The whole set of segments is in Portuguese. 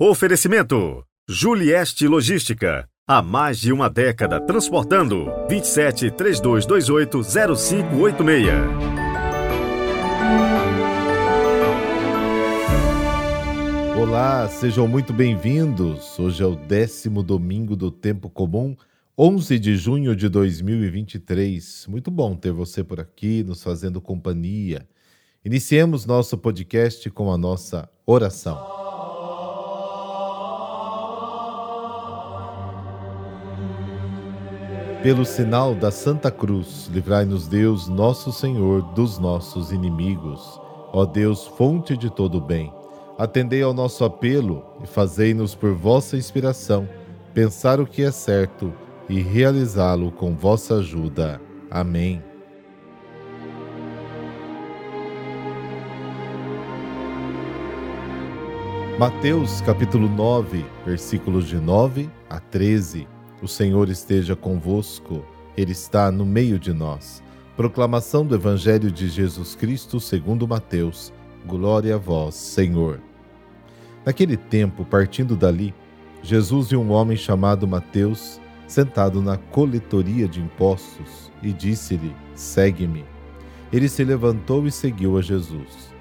Oferecimento: Julieste Logística. Há mais de uma década transportando 27 3228 0586. Olá, sejam muito bem-vindos. Hoje é o décimo domingo do Tempo Comum, 11 de junho de 2023. Muito bom ter você por aqui, nos fazendo companhia. Iniciemos nosso podcast com a nossa oração. Pelo sinal da Santa Cruz, livrai-nos Deus, nosso Senhor, dos nossos inimigos. Ó Deus, fonte de todo bem, atendei ao nosso apelo e fazei-nos por vossa inspiração pensar o que é certo e realizá-lo com vossa ajuda. Amém. Mateus capítulo 9, versículos de 9 a 13. O Senhor esteja convosco, Ele está no meio de nós. Proclamação do Evangelho de Jesus Cristo segundo Mateus. Glória a vós, Senhor. Naquele tempo, partindo dali, Jesus viu um homem chamado Mateus sentado na coletoria de impostos e disse-lhe: Segue-me. Ele se levantou e seguiu a Jesus.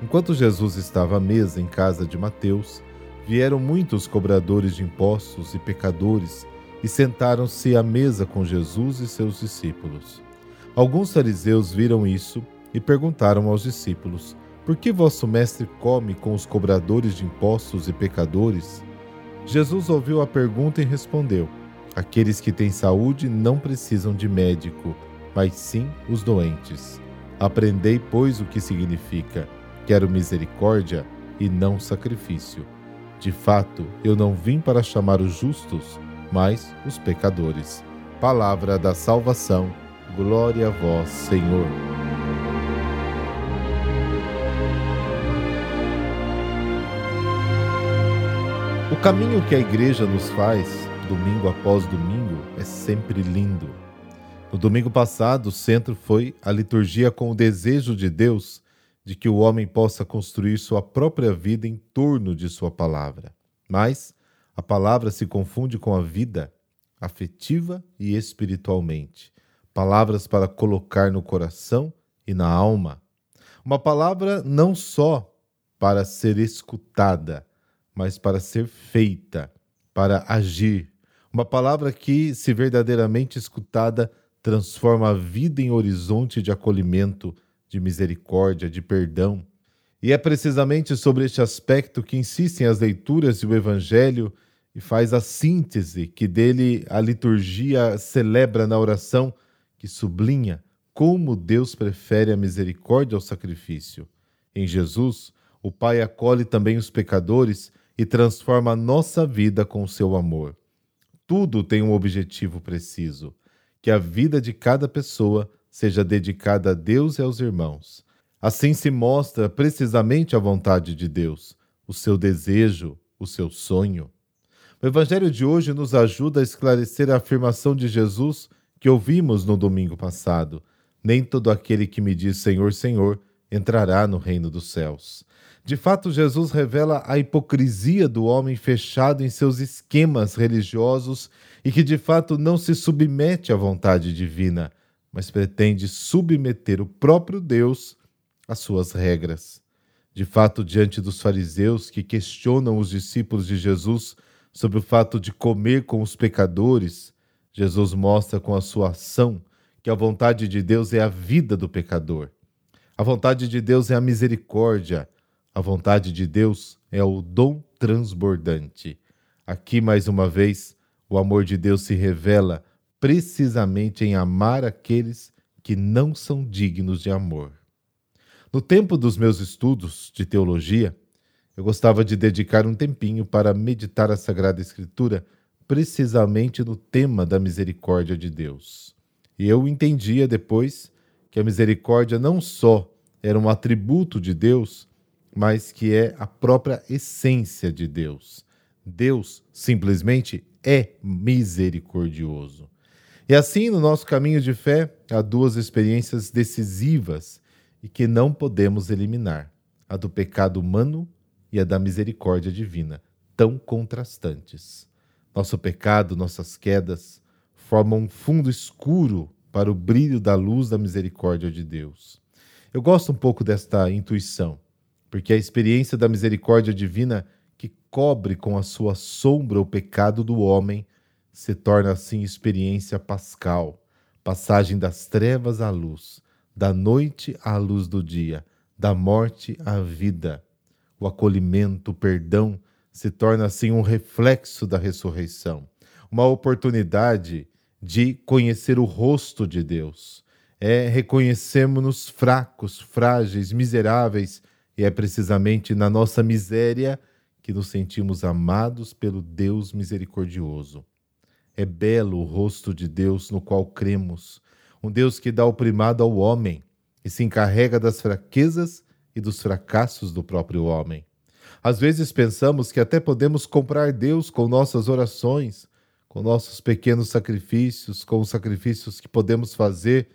Enquanto Jesus estava à mesa em casa de Mateus, vieram muitos cobradores de impostos e pecadores e sentaram-se à mesa com Jesus e seus discípulos. Alguns fariseus viram isso e perguntaram aos discípulos: Por que vosso mestre come com os cobradores de impostos e pecadores? Jesus ouviu a pergunta e respondeu: Aqueles que têm saúde não precisam de médico, mas sim os doentes. Aprendei, pois, o que significa: quero misericórdia e não sacrifício. De fato, eu não vim para chamar os justos, mas os pecadores. Palavra da salvação, glória a vós, Senhor. O caminho que a igreja nos faz, domingo após domingo, é sempre lindo. No domingo passado, o centro foi a liturgia com o desejo de Deus de que o homem possa construir sua própria vida em torno de sua palavra. Mas a palavra se confunde com a vida, afetiva e espiritualmente. Palavras para colocar no coração e na alma. Uma palavra não só para ser escutada, mas para ser feita, para agir. Uma palavra que, se verdadeiramente escutada, transforma a vida em horizonte de acolhimento, de misericórdia, de perdão. E é precisamente sobre este aspecto que insistem as leituras e o Evangelho e faz a síntese que dele a liturgia celebra na oração, que sublinha como Deus prefere a misericórdia ao sacrifício. Em Jesus, o Pai acolhe também os pecadores e transforma a nossa vida com o seu amor. Tudo tem um objetivo preciso: que a vida de cada pessoa seja dedicada a Deus e aos irmãos. Assim se mostra precisamente a vontade de Deus, o seu desejo, o seu sonho. O Evangelho de hoje nos ajuda a esclarecer a afirmação de Jesus que ouvimos no domingo passado: Nem todo aquele que me diz Senhor, Senhor entrará no reino dos céus. De fato, Jesus revela a hipocrisia do homem fechado em seus esquemas religiosos e que de fato não se submete à vontade divina, mas pretende submeter o próprio Deus às suas regras. De fato, diante dos fariseus que questionam os discípulos de Jesus sobre o fato de comer com os pecadores, Jesus mostra com a sua ação que a vontade de Deus é a vida do pecador. A vontade de Deus é a misericórdia. A vontade de Deus é o dom transbordante. Aqui, mais uma vez, o amor de Deus se revela precisamente em amar aqueles que não são dignos de amor. No tempo dos meus estudos de teologia, eu gostava de dedicar um tempinho para meditar a Sagrada Escritura precisamente no tema da misericórdia de Deus. E eu entendia depois que a misericórdia não só era um atributo de Deus, mas que é a própria essência de Deus. Deus simplesmente é misericordioso. E assim, no nosso caminho de fé, há duas experiências decisivas e que não podemos eliminar: a do pecado humano e a da misericórdia divina. tão contrastantes. Nosso pecado, nossas quedas, formam um fundo escuro para o brilho da luz da misericórdia de Deus. Eu gosto um pouco desta intuição, porque a experiência da misericórdia divina que cobre com a sua sombra o pecado do homem se torna assim experiência pascal, passagem das trevas à luz, da noite à luz do dia, da morte à vida. O acolhimento, o perdão se torna assim um reflexo da ressurreição, uma oportunidade de conhecer o rosto de Deus. É reconhecemos-nos fracos, frágeis, miseráveis, e é precisamente na nossa miséria que nos sentimos amados pelo Deus misericordioso. É belo o rosto de Deus no qual cremos, um Deus que dá o primado ao homem e se encarrega das fraquezas e dos fracassos do próprio homem. Às vezes pensamos que até podemos comprar Deus com nossas orações, com nossos pequenos sacrifícios, com os sacrifícios que podemos fazer,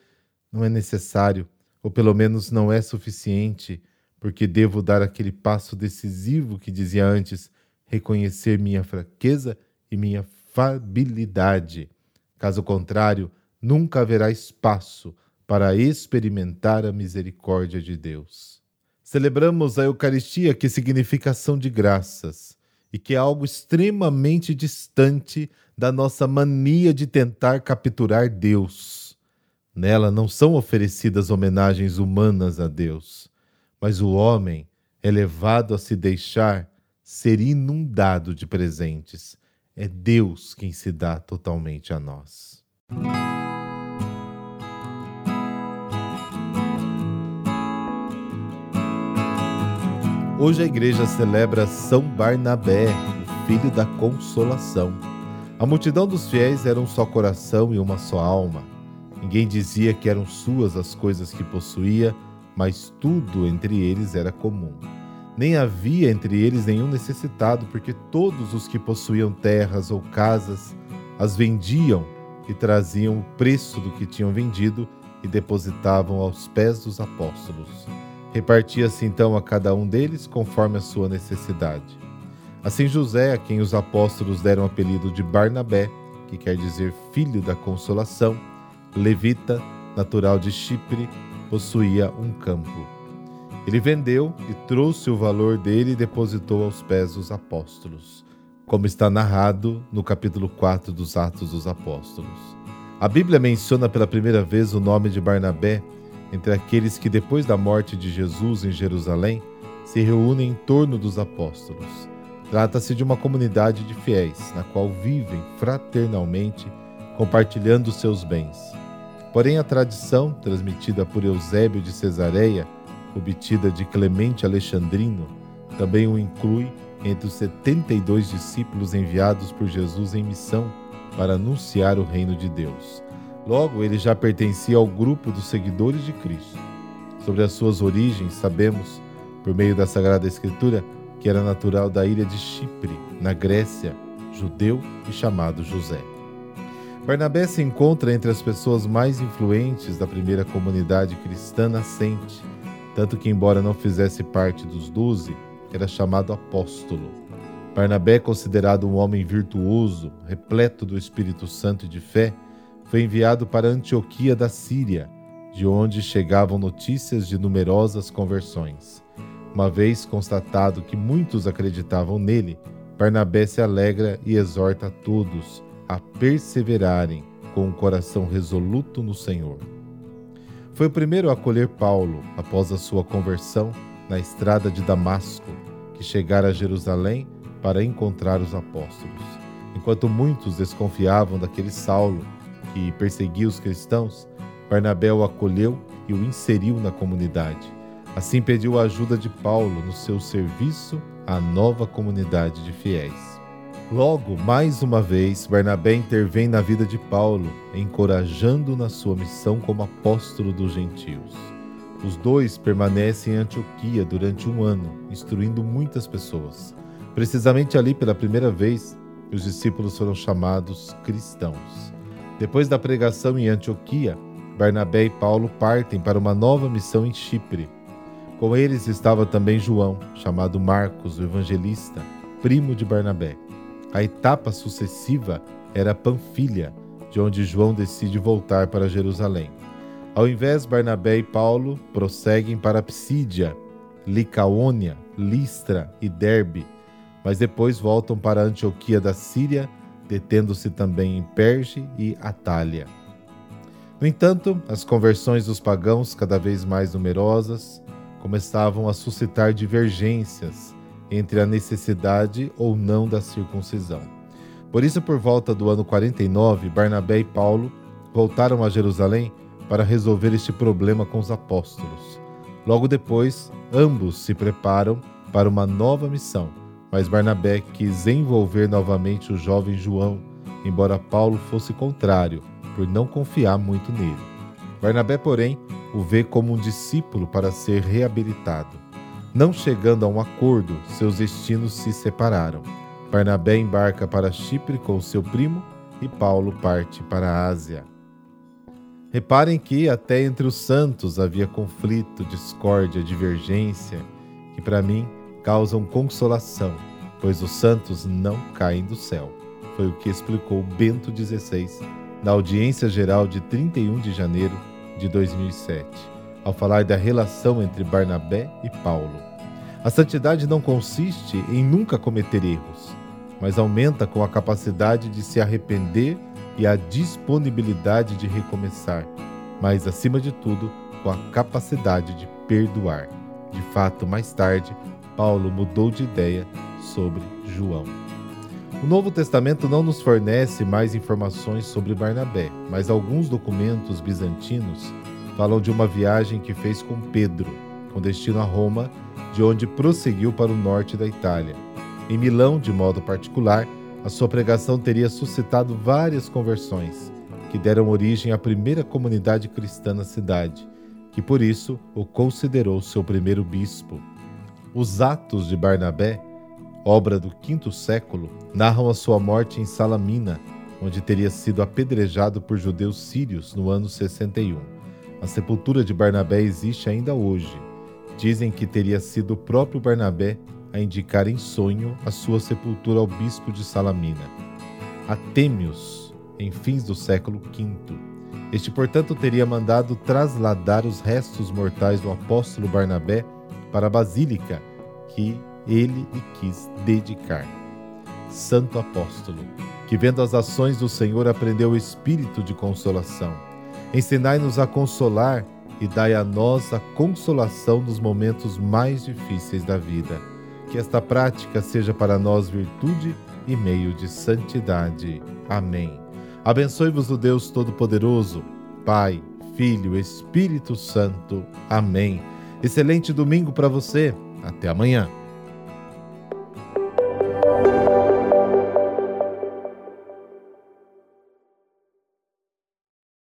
não é necessário, ou pelo menos não é suficiente, porque devo dar aquele passo decisivo que dizia antes, reconhecer minha fraqueza e minha fabilidade. Caso contrário, nunca haverá espaço para experimentar a misericórdia de Deus. Celebramos a Eucaristia, que significa ação de graças e que é algo extremamente distante da nossa mania de tentar capturar Deus. Nela não são oferecidas homenagens humanas a Deus, mas o homem é levado a se deixar ser inundado de presentes. É Deus quem se dá totalmente a nós. Hoje a igreja celebra São Barnabé, o filho da consolação. A multidão dos fiéis era um só coração e uma só alma. Ninguém dizia que eram suas as coisas que possuía, mas tudo entre eles era comum. Nem havia entre eles nenhum necessitado, porque todos os que possuíam terras ou casas as vendiam e traziam o preço do que tinham vendido e depositavam aos pés dos apóstolos. Repartia-se então a cada um deles conforme a sua necessidade. Assim José, a quem os apóstolos deram o apelido de Barnabé, que quer dizer filho da consolação, levita, natural de Chipre, possuía um campo. Ele vendeu e trouxe o valor dele e depositou aos pés dos apóstolos, como está narrado no capítulo 4 dos Atos dos Apóstolos. A Bíblia menciona pela primeira vez o nome de Barnabé entre aqueles que, depois da morte de Jesus em Jerusalém, se reúnem em torno dos apóstolos. Trata-se de uma comunidade de fiéis, na qual vivem fraternalmente, compartilhando seus bens. Porém, a tradição, transmitida por Eusébio de Cesareia, obtida de Clemente Alexandrino, também o inclui entre os 72 discípulos enviados por Jesus em missão para anunciar o reino de Deus. Logo, ele já pertencia ao grupo dos seguidores de Cristo. Sobre as suas origens, sabemos, por meio da Sagrada Escritura, que era natural da ilha de Chipre, na Grécia, judeu e chamado José. Barnabé se encontra entre as pessoas mais influentes da primeira comunidade cristã nascente, tanto que, embora não fizesse parte dos doze, era chamado apóstolo. Barnabé, considerado um homem virtuoso, repleto do Espírito Santo e de fé, foi enviado para Antioquia da Síria, de onde chegavam notícias de numerosas conversões. Uma vez constatado que muitos acreditavam nele, Barnabé se alegra e exorta a todos a perseverarem com um coração resoluto no Senhor. Foi o primeiro a acolher Paulo após a sua conversão na estrada de Damasco, que chegara a Jerusalém para encontrar os apóstolos. Enquanto muitos desconfiavam daquele Saulo, que perseguia os cristãos, Barnabé o acolheu e o inseriu na comunidade. Assim pediu a ajuda de Paulo no seu serviço à nova comunidade de fiéis. Logo, mais uma vez, Barnabé intervém na vida de Paulo, encorajando-o na sua missão como apóstolo dos gentios. Os dois permanecem em Antioquia durante um ano, instruindo muitas pessoas. Precisamente ali, pela primeira vez, os discípulos foram chamados cristãos. Depois da pregação em Antioquia, Barnabé e Paulo partem para uma nova missão em Chipre. Com eles estava também João, chamado Marcos, o evangelista, primo de Barnabé. A etapa sucessiva era Panfilha, de onde João decide voltar para Jerusalém. Ao invés, Barnabé e Paulo prosseguem para Psídia, Licaônia, Listra e Derbe, mas depois voltam para Antioquia da Síria, detendo-se também em Perge e Atália. No entanto, as conversões dos pagãos, cada vez mais numerosas, começavam a suscitar divergências entre a necessidade ou não da circuncisão. Por isso, por volta do ano 49, Barnabé e Paulo voltaram a Jerusalém para resolver este problema com os apóstolos. Logo depois, ambos se preparam para uma nova missão, mas Barnabé quis envolver novamente o jovem João, embora Paulo fosse contrário, por não confiar muito nele. Barnabé, porém, o vê como um discípulo para ser reabilitado. Não chegando a um acordo, seus destinos se separaram. Barnabé embarca para Chipre com seu primo e Paulo parte para a Ásia. Reparem que até entre os santos havia conflito, discórdia, divergência, que para mim causam consolação, pois os santos não caem do céu. Foi o que explicou Bento XVI na audiência geral de 31 de janeiro de 2007, ao falar da relação entre Barnabé e Paulo. A santidade não consiste em nunca cometer erros, mas aumenta com a capacidade de se arrepender e a disponibilidade de recomeçar, mas acima de tudo, com a capacidade de perdoar. De fato, mais tarde, Paulo mudou de ideia sobre João. O Novo Testamento não nos fornece mais informações sobre Barnabé, mas alguns documentos bizantinos falam de uma viagem que fez com Pedro, com destino a Roma, de onde prosseguiu para o norte da Itália. Em Milão, de modo particular, a sua pregação teria suscitado várias conversões, que deram origem à primeira comunidade cristã na cidade, que por isso o considerou seu primeiro bispo. Os Atos de Barnabé obra do quinto século, narram a sua morte em Salamina, onde teria sido apedrejado por judeus sírios no ano 61. A sepultura de Barnabé existe ainda hoje. Dizem que teria sido o próprio Barnabé a indicar em sonho a sua sepultura ao bispo de Salamina. Atêmios, em fins do século V. Este, portanto, teria mandado trasladar os restos mortais do apóstolo Barnabé para a basílica que ele lhe quis dedicar. Santo Apóstolo, que vendo as ações do Senhor aprendeu o espírito de consolação. Ensinai-nos a consolar e dai a nós a consolação nos momentos mais difíceis da vida. Que esta prática seja para nós virtude e meio de santidade. Amém. Abençoe-vos o Deus Todo-Poderoso, Pai, Filho, Espírito Santo. Amém. Excelente domingo para você. Até amanhã.